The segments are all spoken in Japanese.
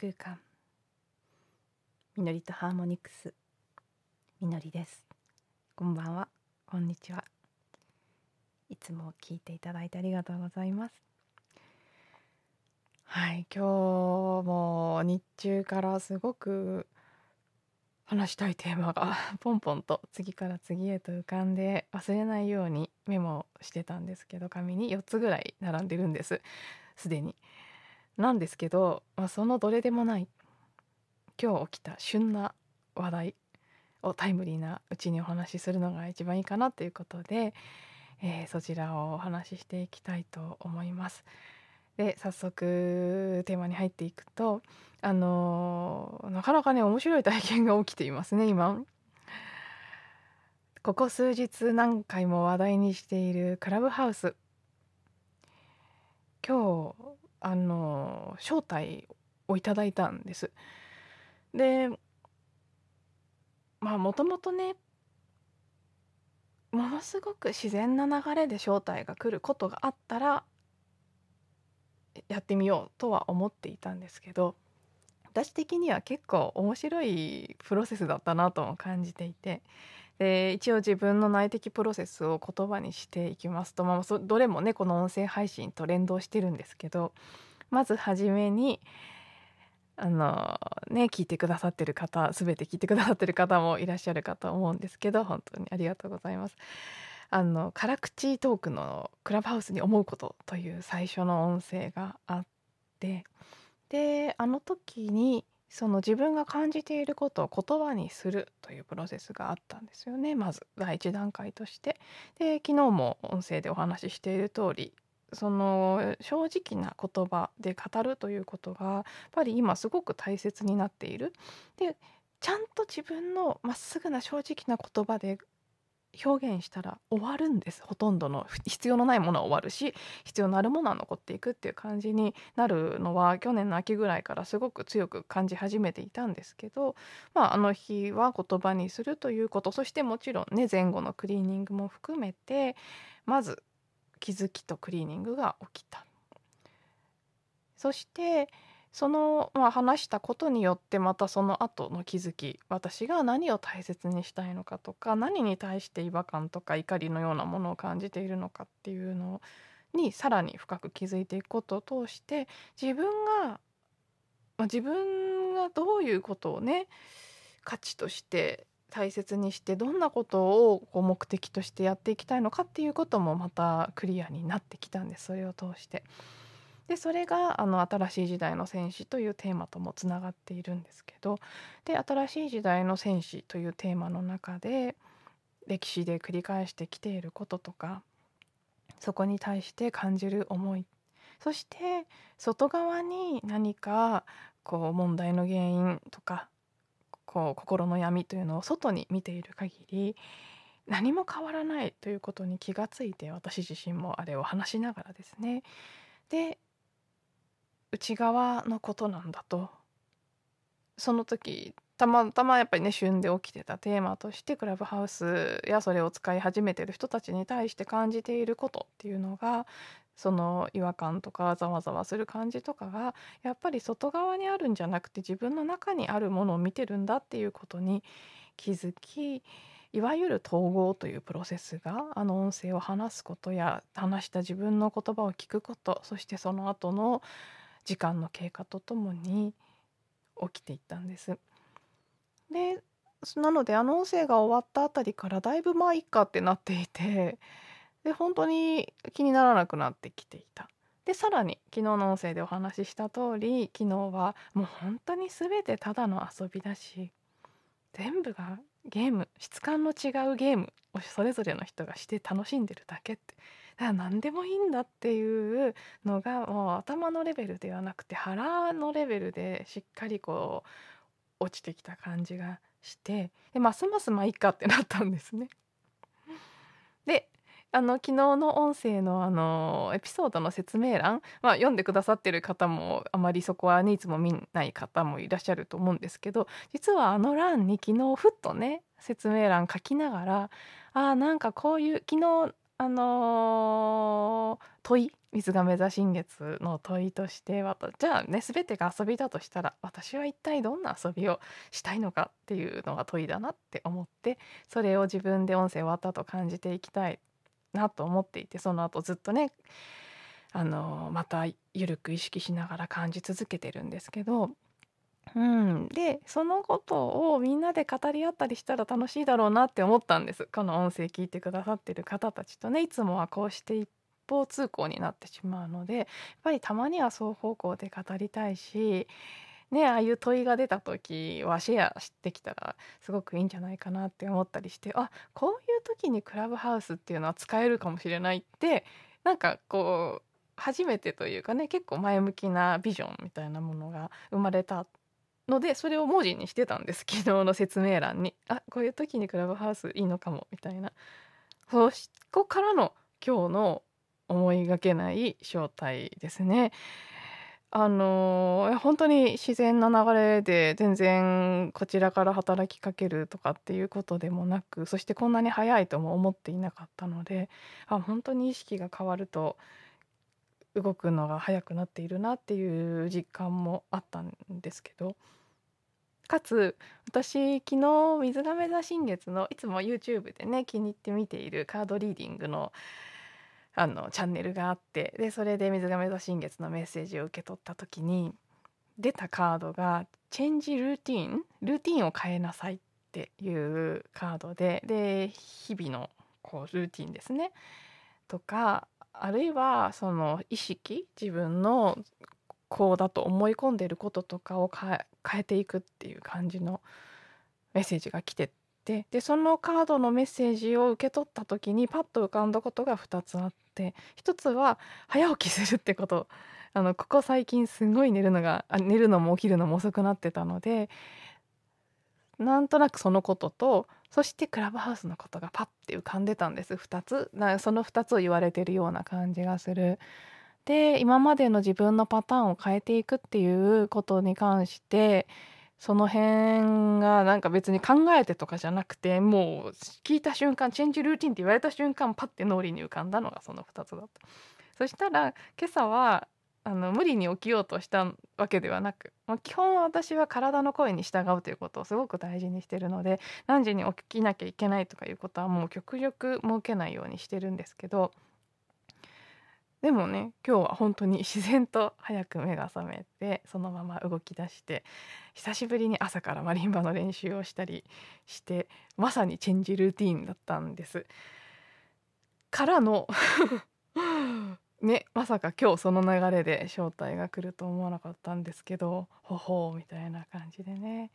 空間。みのりとハーモニクス。みのりです。こんばんは。こんにちは。いつも聞いていただいてありがとうございます。はい。今日も日中からすごく話したいテーマが ポンポンと次から次へと浮かんで忘れないようにメモしてたんですけど紙に4つぐらい並んでるんです。すでに。なんですけど、まあ、そのどれでもない今日起きた旬な話題をタイムリーなうちにお話しするのが一番いいかなということで、えー、そちらをお話ししていきたいと思います。で早速テーマに入っていくとあのー、なかなかね面白い体験が起きていますね今。ここ数日何回も話題にしているクラブハウス今日あの招待をいただいたんです。でまあもともとねものすごく自然な流れで招待が来ることがあったらやってみようとは思っていたんですけど私的には結構面白いプロセスだったなとも感じていてで一応自分の内的プロセスを言葉にしていきますと、まあ、そどれもねこの音声配信と連動してるんですけどまず初めにあのね聞いてくださってる方全て聞いてくださってる方もいらっしゃるかと思うんですけど本当にありがとうございます。あの辛口トークのクラブハウスに思うことという最初の音声があってであの時にその自分が感じていることを言葉にするというプロセスがあったんですよねまず第一段階として。で昨日も音声でお話ししている通りその正直な言葉で語るということがやっぱり今すごく大切になっている。でちゃんと自分のまっすぐな正直な言葉で表現したら終わるんですほとんどの必要のないものは終わるし必要のあるものは残っていくっていう感じになるのは去年の秋ぐらいからすごく強く感じ始めていたんですけど、まあ、あの日は言葉にするということそしてもちろんね前後のクリーニングも含めてまず気づきとクリーニングが起きた。そしてその、まあ、話したことによってまたその後の気づき私が何を大切にしたいのかとか何に対して違和感とか怒りのようなものを感じているのかっていうのにさらに深く気づいていくことを通して自分が、まあ、自分がどういうことをね価値として大切にしてどんなことをこう目的としてやっていきたいのかっていうこともまたクリアになってきたんですそれを通して。でそれがあの新しい時代の戦士というテーマともつながっているんですけどで新しい時代の戦士というテーマの中で歴史で繰り返してきていることとかそこに対して感じる思いそして外側に何かこう問題の原因とかこう心の闇というのを外に見ている限り何も変わらないということに気がついて私自身もあれを話しながらですね。で内側のことなんだと。その時たまたまやっぱりね旬で起きてたテーマとしてクラブハウスやそれを使い始めてる人たちに対して感じていることっていうのがその違和感とかざわざわする感じとかがやっぱり外側にあるんじゃなくて自分の中にあるものを見てるんだっていうことに気づきいわゆる統合というプロセスがあの音声を話すことや話した自分の言葉を聞くことそしてその後の時間の経過とともに起きていったんです。でなのであの音声が終わったあたりからだいぶまあいっかってなっていてで本当に気にならなくなってきていた。でさらに昨日の音声でお話しした通り昨日はもう本当に全てただの遊びだし全部がゲーム質感の違うゲームをそれぞれの人がして楽しんでるだけって何でもいいんだっていうのがもう頭のレベルではなくて腹のレベルでしっかりこう落ちてきた感じがしてでますますまあいいかってなったんですね。であの昨日の音声のあのエピソードの説明欄、まあ、読んでくださってる方もあまりそこはねいつも見ない方もいらっしゃると思うんですけど実はあの欄に昨日ふっとね説明欄書きながらあなんかこういう昨日あのー、問い水亀座新月の問いとしてじゃあね全てが遊びだとしたら私は一体どんな遊びをしたいのかっていうのが問いだなって思ってそれを自分で音声終わったと感じていきたいなと思っていてその後ずっとねあのまた緩く意識しながら感じ続けてるんですけどうん、で、そのことをみんなで語り合ったりしたら楽しいだろうなって思ったんです。この音声聞いてくださってる方たちとね、いつもはこうして一方通行になってしまうので、やっぱりたまには双方向で語りたいし、ね、ああいう問いが出た時はシェアしてきたらすごくいいんじゃないかなって思ったりして、あ、こういう時にクラブハウスっていうのは使えるかもしれないって、なんかこう初めてというかね結構前向きなビジョンみたいなものが生まれたのでそれを文字にしてたんです。昨日の説明欄に。あこういう時にクラブハウスいいのかもみたいな。そこからの今日の思いがけない正体ですね。あの、本当に自然な流れで全然こちらから働きかけるとかっていうことでもなくそしてこんなに早いとも思っていなかったのであ本当に意識が変わると動くのが早くなっているなっていう実感もあったんですけど。かつ私昨日水亀座新月のいつも YouTube でね気に入って見ているカードリーディングのあのチャンネルがあってでそれで水亀座新月のメッセージを受け取った時に出たカードが「チェンジルーティン」ルーティンを変えなさいっていうカードでで日々のこうルーティンですね。とかあるいはその意識自分のこうだと思い込んでることとかを変変えていくっていう感じのメッセージが来ててでそのカードのメッセージを受け取った時にパッと浮かんだことが2つあって1つは早起きするってこと。あのここ最近すごい寝るのがあ寝るのも起きるのも遅くなってたのでなんとなくそのこととそしてクラブハウスのことがパッて浮かんでたんです。2つ。その2つを言われてるような感じがする。で今までの自分のパターンを変えていくっていうことに関してその辺がなんか別に考えてとかじゃなくてもう聞いた瞬間チェンジルーティンって言われた瞬間パッて脳裏に浮かんだのがその2つだった。そしたら今朝はあの無理に起きようとしたわけではなく、まあ、基本私は体の声に従うということをすごく大事にしてるので何時に起きなきゃいけないとかいうことはもう極力設けないようにしてるんですけどでもね今日は本当に自然と早く目が覚めてそのまま動き出して久しぶりに朝からマリンバの練習をしたりしてまさにチェンジルーティーンだったんです。からのねまさか今日その流れで招待が来ると思わなかったんですけどほほうみたいな感じでね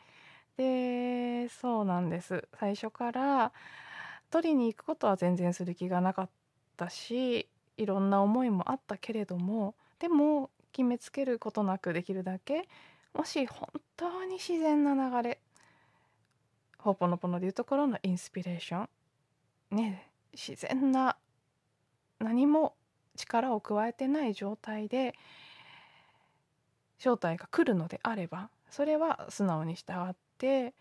でそうなんです最初から取りに行くことは全然する気がなかったしいろんな思いもあったけれどもでも決めつけることなくできるだけもし本当に自然な流れほぽのぽのでいうところのインスピレーションね自然な何も力を加えてない状態で正体が来るのであればそれは素直に従って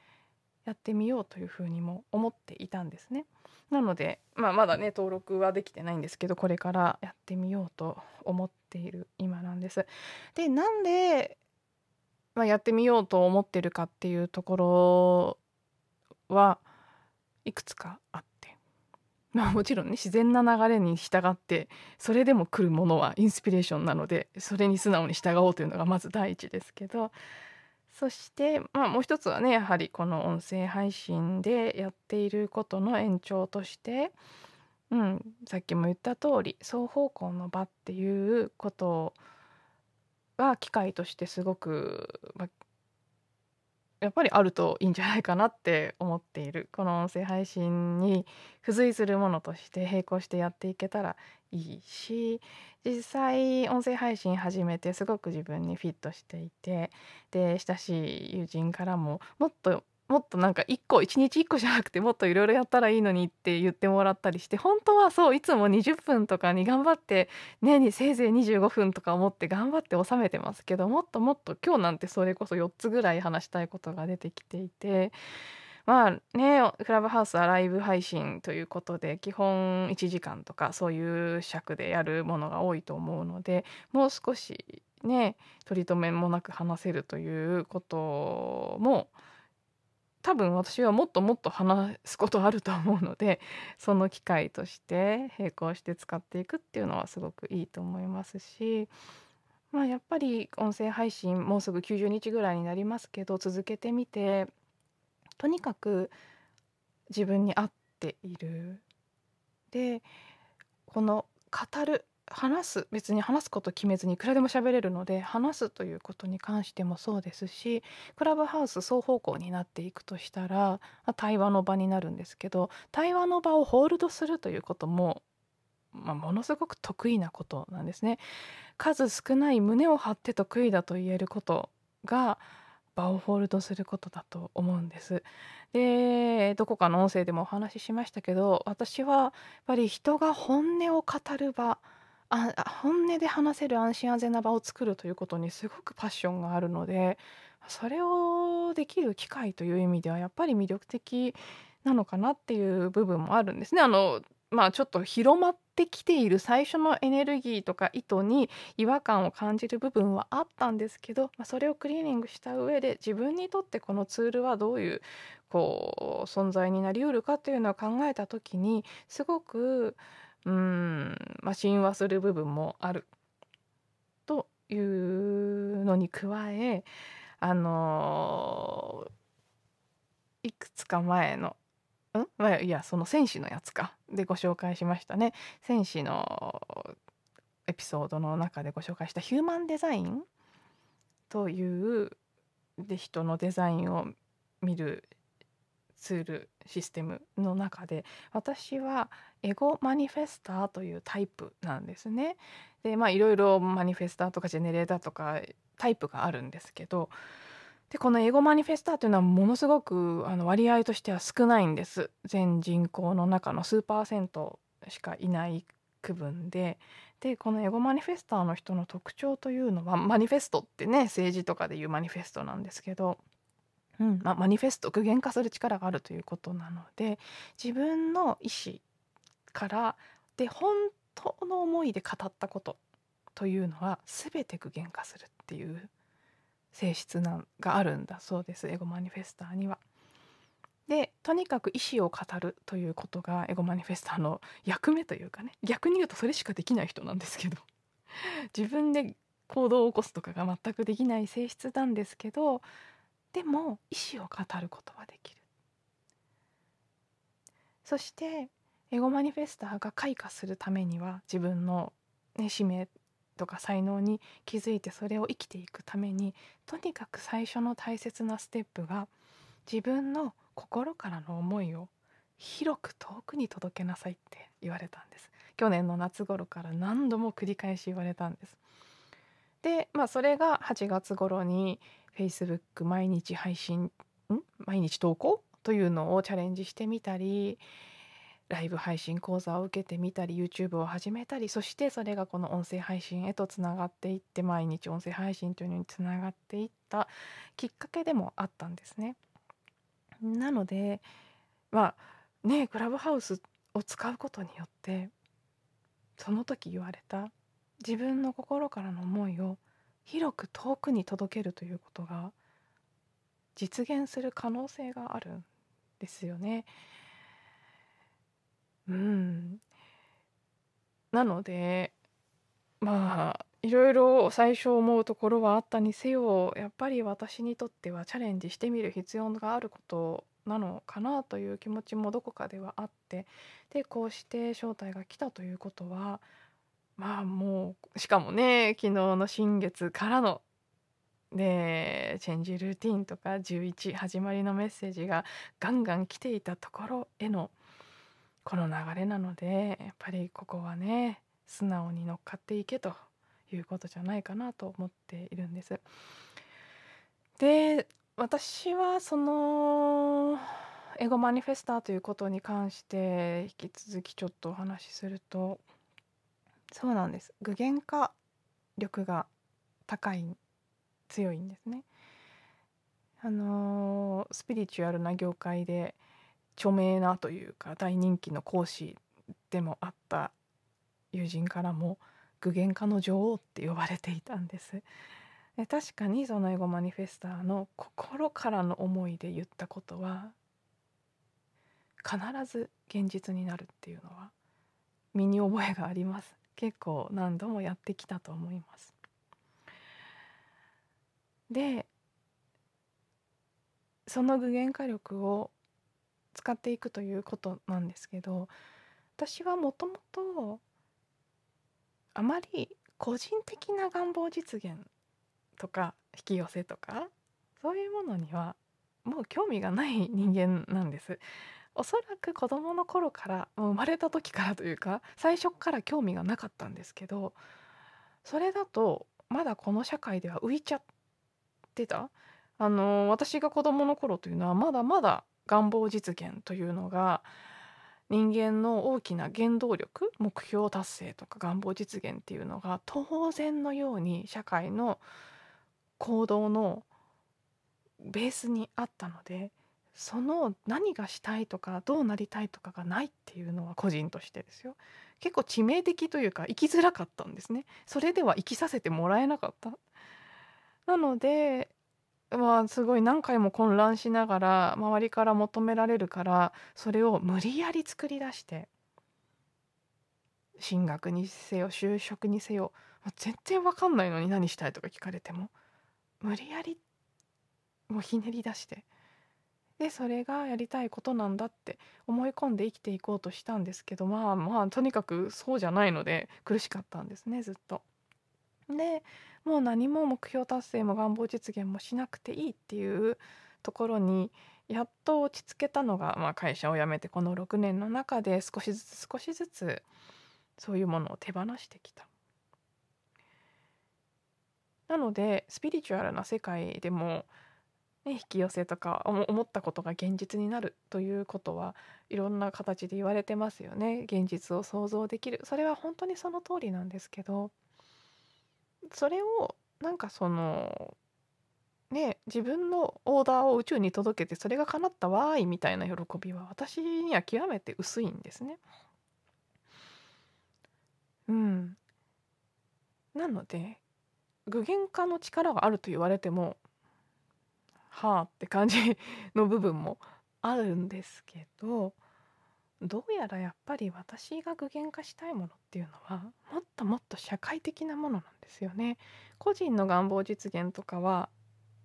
やってみようというふうにも思っていたんですね。なので、まあ、まだね登録はできてないんですけどこれからやってみようと思っている今なんです。でなんで、まあ、やってみようと思ってるかっていうところはいくつかあって。まあもちろんね自然な流れに従ってそれでも来るものはインスピレーションなのでそれに素直に従おうというのがまず第一ですけどそしてまあもう一つはねやはりこの音声配信でやっていることの延長としてうん、さっきも言った通り双方向の場っていうことは機会としてすごく、まあ、やっぱりあるといいんじゃないかなって思っている。この音声配信に付随するものとして並行してやっていけたらいいし実際音声配信始めてすごく自分にフィットしていてで親しい友人からももっともっとなんか1個1日1個じゃなくてもっといろいろやったらいいのにって言ってもらったりして本当はそういつも20分とかに頑張って年にせいぜい25分とか思って頑張って収めてますけどもっともっと今日なんてそれこそ4つぐらい話したいことが出てきていてまあねクラブハウスはライブ配信ということで基本1時間とかそういう尺でやるものが多いと思うのでもう少しね取り留めもなく話せるということも多分私はもっともっと話すことあると思うので その機会として並行して使っていくっていうのはすごくいいと思いますし、まあ、やっぱり音声配信もうすぐ90日ぐらいになりますけど続けてみてとにかく自分に合っている。でこの語る話す別に話すこと決めずにいくらでも喋れるので話すということに関してもそうですしクラブハウス双方向になっていくとしたら対話の場になるんですけど対話の場をホールドするということも、まあ、ものすごく得意なことなんですね。数少ない胸を張って得意だと言えることが場をホールドすることだと思うんです。でどこかの音声でもお話ししましたけど私はやっぱり人が本音を語る場あ本音で話せる安心安全な場を作るということにすごくパッションがあるのでそれをできる機会という意味ではやっぱり魅力的なのかなっていう部分もあるんですね。あのまあちょっと広まってきている最初のエネルギーとか意図に違和感を感じる部分はあったんですけど、まあ、それをクリーニングした上で自分にとってこのツールはどういうこう存在になりうるかというのを考えた時にすごくうん、まあ、親和する部分もある。というのに加えあのー、いくつか前のん、まあ、いやその戦士のやつか。でご紹介しましたね。戦士のエピソードの中でご紹介したヒューマンデザイン？というで人のデザインを見るツールシステムの中で私はエゴマニフェスターというタイプなんですね。でまあいろいろマニフェスターとかジェネレーターとかタイプがあるんですけどでこのエゴマニフェスターというのはものすごくあの割合としては少ないんです全人口の中の数パーセントしかいない区分ででこのエゴマニフェスターの人の特徴というのはマニフェストってね政治とかでいうマニフェストなんですけどうんまあ、マニフェスト具現化する力があるということなので自分の意思からで本当の思いで語ったことというのは全て具現化するっていう性質なんがあるんだそうですエゴマニフェスターには。でとにかく意思を語るということがエゴマニフェスターの役目というかね逆に言うとそれしかできない人なんですけど自分で行動を起こすとかが全くできない性質なんですけどでも意思を語ることはできる。そしてエゴマニフェスターが開花するためには自分の、ね、使命とか才能に気づいてそれを生きていくためにとにかく最初の大切なステップが自分の心からの思いを広く遠くに届けなさいって言われたんです。去年の夏頃から何度も繰り返し言われたんです。でまあそれが8月頃に Facebook 毎日配信ん？毎日投稿？というのをチャレンジしてみたりライブ配信講座を受けてみたり YouTube を始めたりそしてそれがこの音声配信へとつながっていって毎日音声配信というのにつながっていったきっかけでもあったんですね。なのでまあねクラブハウスを使うことによってその時言われた自分の心からの思いを広く遠くに届けるということが実現する可能性があるんですよね。うん、なのでまあいろいろ最初思うところはあったにせよやっぱり私にとってはチャレンジしてみる必要があることなのかなという気持ちもどこかではあってでこうして招待が来たということはまあもうしかもね昨日の新月からのでチェンジルーティンとか11始まりのメッセージがガンガン来ていたところへのこの流れなのでやっぱりここはね素直に乗っかっていけということじゃないかなと思っているんです。で私はそのエゴマニフェスターということに関して引き続きちょっとお話しするとそうなんです。具現化力が高い強いんですね。あのースピリチュアルな業界で著名なというか大人気の講師でもあった友人からも具現化の女王って呼ばれていたんです。で確かにそのエゴマニフェスターの心からの思いで言ったことは必ず現実になるっていうのは身に覚えがあります。結構何度もやってきたと思います。でその具現化力を使っていくということなんですけど私はもともとあまり個人的な願望実現とか引き寄せとかそういうものにはもう興味がない人間なんです。おそらく子供の頃から生まれた時からというか最初から興味がなかったんですけどそれだとまだこの社会では浮いちゃってた。あの私が子供の頃というのはまだまだ願望実現というのが人間の大きな原動力目標達成とか願望実現っていうのが当然のように社会の行動のベースにあったのでその何がしたいとかどうなりたいとかがないっていうのは個人としてですよ。結構致命的というか生きづらかったんですね。それでは生きさせてもらえなかった。なのでまあすごい何回も混乱しながら周りから求められるからそれを無理やり作り出して進学にせよ就職にせよもう全然わかんないのに何したいとか聞かれても無理やりもうひねり出してでそれがやりたいことなんだって思い込んで生きていこうとしたんですけどまあまあとにかくそうじゃないので苦しかったんですねずっと。でもう何も目標達成も願望実現もしなくていいっていうところにやっと落ち着けたのが、まあ、会社を辞めてこの6年の中で少しずつ少しずつそういうものを手放してきた。なのでスピリチュアルな世界でも、ね、引き寄せとか思ったことが現実になるということはいろんな形で言われてますよね。現実を想像できる。それは本当にその通りなんですけどそれをなんかそのね自分のオーダーを宇宙に届けてそれが叶ったわーいみたいな喜びは私には極めて薄いんですね。うん、なので具現化の力があると言われてもはあって感じ の部分もあるんですけどどうやらやっぱり私が具現化したいものっていうのはもっともっと社会的なものなんですよね。個人の願望実現とかは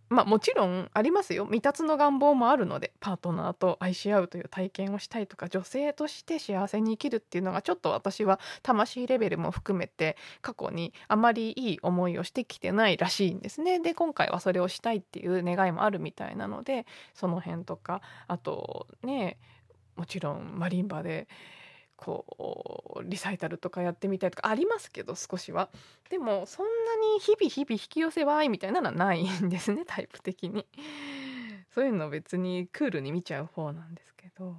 まあもちろんありますよ。未達の願望もあるのでパートナーと愛し合うという体験をしたいとか女性として幸せに生きるっていうのがちょっと私は魂レベルも含めて過去にあまりいい思いをしてきてないらしいんですね。で今回はそれをしたいっていう願いもあるみたいなのでその辺とかあとねもちろんマリンバでこうリサイタルとかやってみたいとかありますけど少しは。でもそんなに日々日々引き寄せわいみたいなのはないんですねタイプ的に。そういうの別にクールに見ちゃう方なんですけど。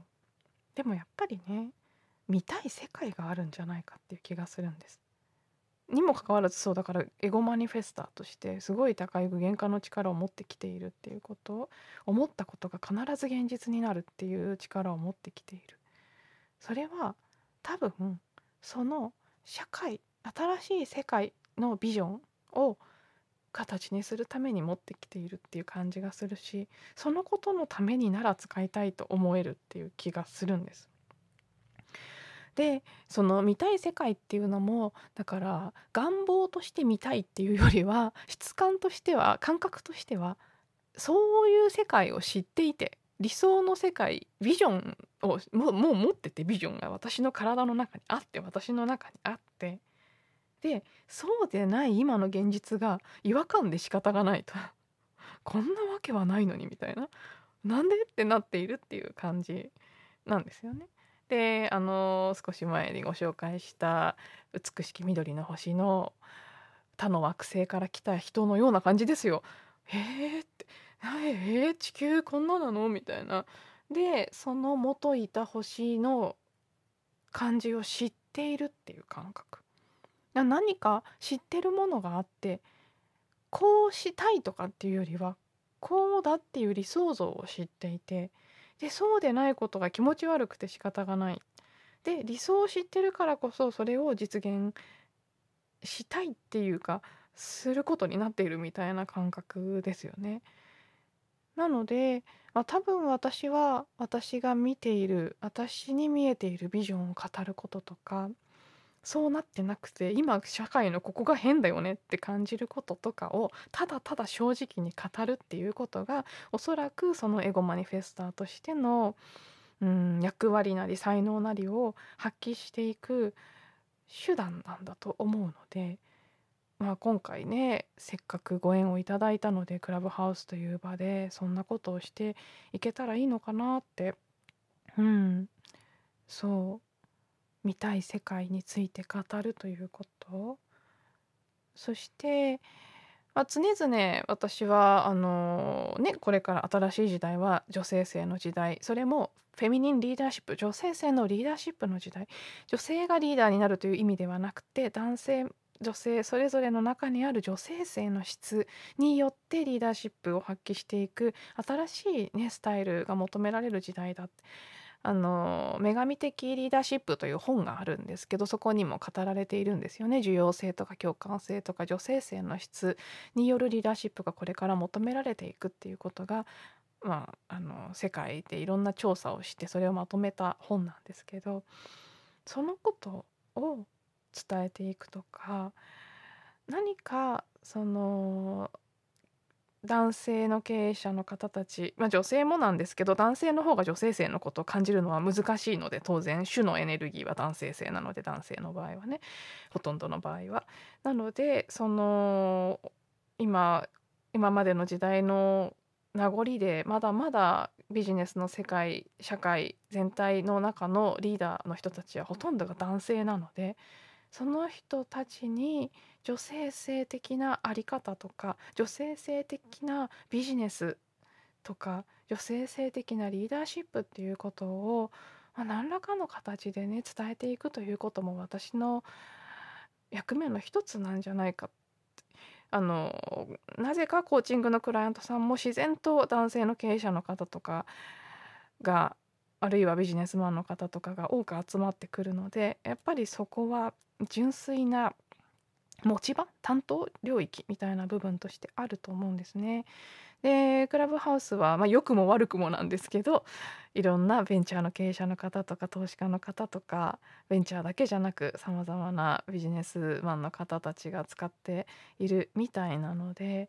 でもやっぱりね見たい世界があるんじゃないかっていう気がするんです。にもかかわらずそうだからエゴマニフェスターとしてすごい高い具現化の力を持ってきているっていうこと。思ったことが必ず現実になるっていう力を持ってきている。それは多分その社会新しい世界のビジョンを形にするために持ってきているっていう感じがするしそのことのためになら使いたいと思えるっていう気がするんです。でその見たい世界っていうのもだから願望として見たいっていうよりは質感としては感覚としてはそういう世界を知っていて理想の世界ビジョンをもうもう持っててビジョンが私の体の中にあって私の中にあってでそうでない今の現実が違和感で仕方がないと こんなわけはないのにみたいななんでってなっているっていう感じなんですよね。であの少し前にご紹介した美しき緑の星の他の惑星から来た人のような感じですよ。へえってえー、地球こんななの？みたいな。でその元いた星の感じを知っているっていう感覚。何か知ってるものがあってこうしたいとかっていうよりはこうだっていう理想像を知っていてでそうでないことが気持ち悪くて仕方がないで理想を知ってるからこそそれを実現したいっていうかすることになっているみたいな感覚ですよね。なので、まあ、多分私は私が見ている私に見えているビジョンを語ることとかそうなってなくて今社会のここが変だよねって感じることとかをただただ正直に語るっていうことがおそらくそのエゴマニフェスターとしての、うん、役割なり才能なりを発揮していく手段なんだと思うので、まあ、今回ねせっかくご縁をいただいたのでクラブハウスという場でそんなことをしていけたらいいのかなってうんそう見たい世界について語るということ。そして、まあ、常々私はあのねこれから新しい時代は女性性の時代それもフェミニンリーダーシップ女性性のリーダーシップの時代女性がリーダーになるという意味ではなくて男性女性それぞれの中にある女性性の質によってリーダーシップを発揮していく新しい、ね、スタイルが求められる時代だ。あの女神的リーダーシップという本があるんですけどそこにも語られているんですよね。重要性とか共感性とか女性性の質によるリーダーシップがこれから求められていくっていうことが、まあ、あの世界でいろんな調査をしてそれをまとめた本なんですけどそのことを伝えていくとか何かその男性の経営者の方たち、まあ、女性もなんですけど男性の方が女性性のことを感じるのは難しいので当然種のエネルギーは男性性なので男性の場合はねほとんどの場合は。なのでその今今までの時代の名残でまだまだビジネスの世界社会全体の中のリーダーの人たちはほとんどが男性なのでその人たちに女性性的な在り方とか女性性的なビジネスとか女性性的なリーダーシップっていうことを、まあ、何らかの形でね伝えていくということも私の役目の一つなんじゃないか。あのなぜかコーチングのクライアントさんも自然と男性の経営者の方とかがあるいはビジネスマンの方とかが多く集まってくるのでやっぱりそこは純粋な持ち場担当領域みたいな部分としてあると思うんですね。でクラブハウスは、まあ、良くも悪くもなんですけどいろんなベンチャーの経営者の方とか投資家の方とかベンチャーだけじゃなくさまざまなビジネスマンの方たちが使っているみたいなので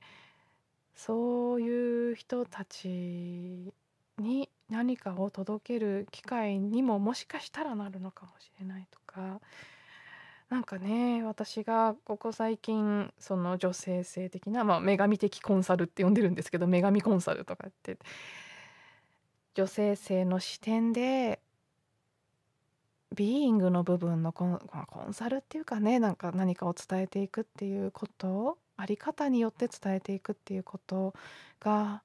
そういう人たちに何かを届ける機会にももしかしたらなるのかもしれないとか。なんかね私がここ最近その女性性的な、まあ、女神的コンサルって呼んでるんですけど女神コンサルとかって。女性性の視点でビーイングの部分のコン,、コンサルっていうかねなんか何かを伝えていくっていうことあり方によって伝えていくっていうことが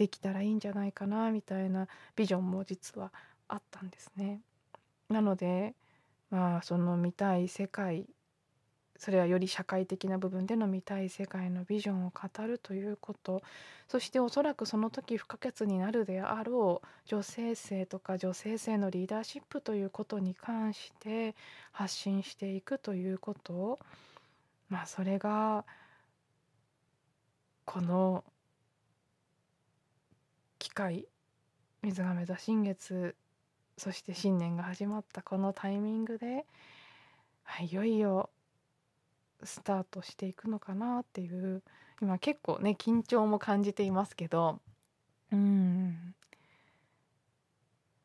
できたらいいんじゃないかなみたいなビジョンも実はあったんですね。なのでまあその見たい世界それはより社会的な部分での見たい世界のビジョンを語るということそしておそらくその時不可欠になるであろう女性性とか女性性のリーダーシップということに関して発信していくということまあそれがこの機会水亀座新月そして新年が始まったこのタイミングで、はい、いよいよスタートしていくのかなっていう今結構ね緊張も感じていますけどうん。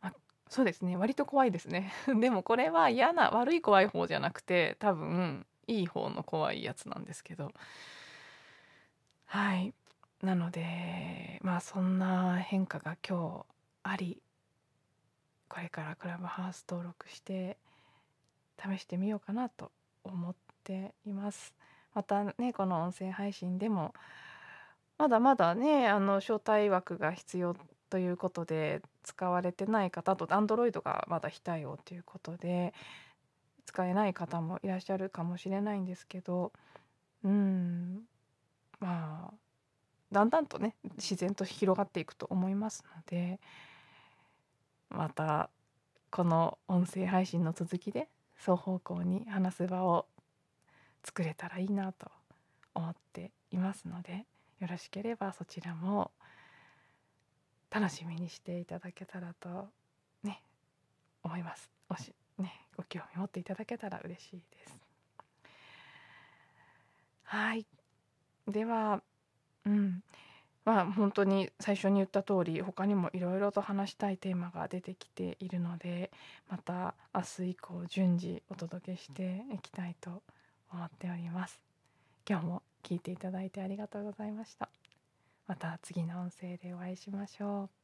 あそうですね割と怖いですね。でもこれは嫌な悪い怖い方じゃなくて多分いい方の怖いやつなんですけど。はい。なのでまあそんな変化が今日ありこれからクラブハウス登録して試してみようかなと思っています。またねこの音声配信でもまだまだねあの招待枠が必要ということで使われてない方と Android がまだ非対応ということで使えない方もいらっしゃるかもしれないんですけどうんまあだんだんとね自然と広がっていくと思いますのでまたこの音声配信の続きで双方向に話す場を作れたらいいなと思っていますのでよろしければそちらも楽しみにしていただけたらとね思います。もしねご興味持っていただけたら嬉しいです。はい。ではうん。まあ本当に最初に言った通り他にもいろいろと話したいテーマが出てきているのでまた明日以降順次お届けしていきたいと思っております。今日も聞いていただいてありがとうございました。また次の音声でお会いしましょう。